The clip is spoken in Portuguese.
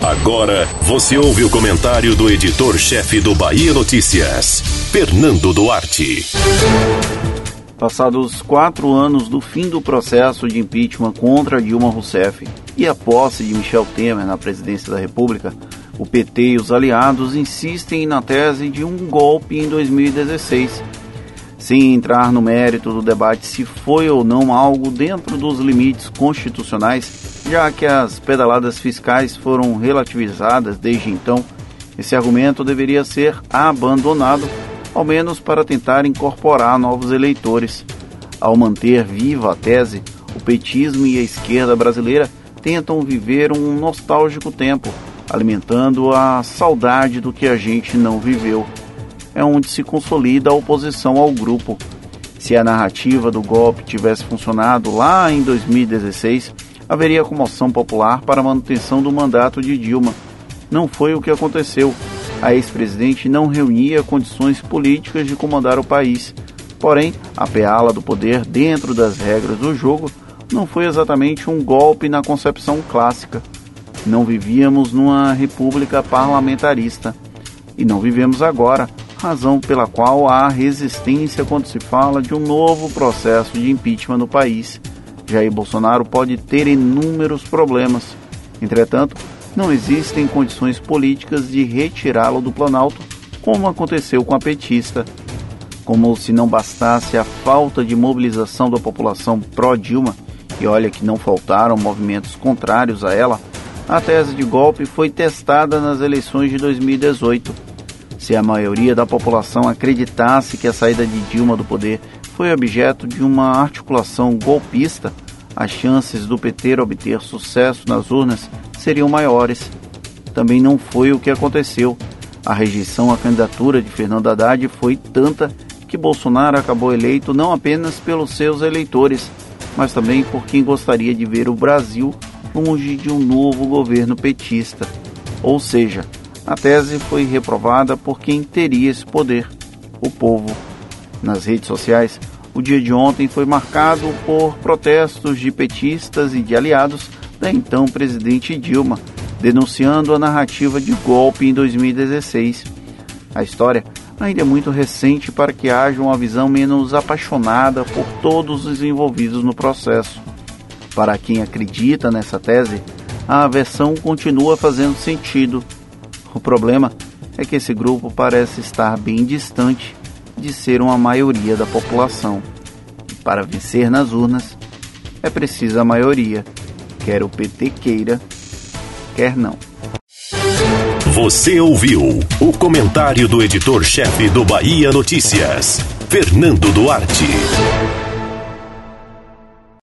Agora você ouve o comentário do editor-chefe do Bahia Notícias, Fernando Duarte. Passados quatro anos do fim do processo de impeachment contra Dilma Rousseff e a posse de Michel Temer na presidência da República, o PT e os aliados insistem na tese de um golpe em 2016 sem entrar no mérito do debate se foi ou não algo dentro dos limites constitucionais, já que as pedaladas fiscais foram relativizadas desde então, esse argumento deveria ser abandonado, ao menos para tentar incorporar novos eleitores. Ao manter viva a tese, o petismo e a esquerda brasileira tentam viver um nostálgico tempo, alimentando a saudade do que a gente não viveu é onde se consolida a oposição ao grupo. Se a narrativa do golpe tivesse funcionado lá em 2016, haveria comoção popular para a manutenção do mandato de Dilma. Não foi o que aconteceu. A ex-presidente não reunia condições políticas de comandar o país. Porém, a peala do poder dentro das regras do jogo não foi exatamente um golpe na concepção clássica. Não vivíamos numa república parlamentarista. E não vivemos agora razão pela qual há resistência quando se fala de um novo processo de impeachment no país. Jair Bolsonaro pode ter inúmeros problemas. Entretanto, não existem condições políticas de retirá-lo do Planalto, como aconteceu com a petista. Como se não bastasse a falta de mobilização da população pró-Dilma, e olha que não faltaram movimentos contrários a ela, a tese de golpe foi testada nas eleições de 2018 se a maioria da população acreditasse que a saída de Dilma do poder foi objeto de uma articulação golpista, as chances do PT obter sucesso nas urnas seriam maiores. Também não foi o que aconteceu. A rejeição à candidatura de Fernando Haddad foi tanta que Bolsonaro acabou eleito não apenas pelos seus eleitores, mas também por quem gostaria de ver o Brasil longe de um novo governo petista. Ou seja, a tese foi reprovada por quem teria esse poder, o povo. Nas redes sociais, o dia de ontem foi marcado por protestos de petistas e de aliados da então presidente Dilma, denunciando a narrativa de golpe em 2016. A história ainda é muito recente para que haja uma visão menos apaixonada por todos os envolvidos no processo. Para quem acredita nessa tese, a versão continua fazendo sentido o problema é que esse grupo parece estar bem distante de ser uma maioria da população. E para vencer nas urnas, é preciso a maioria, quer o PT queira, quer não. Você ouviu o comentário do editor-chefe do Bahia Notícias, Fernando Duarte.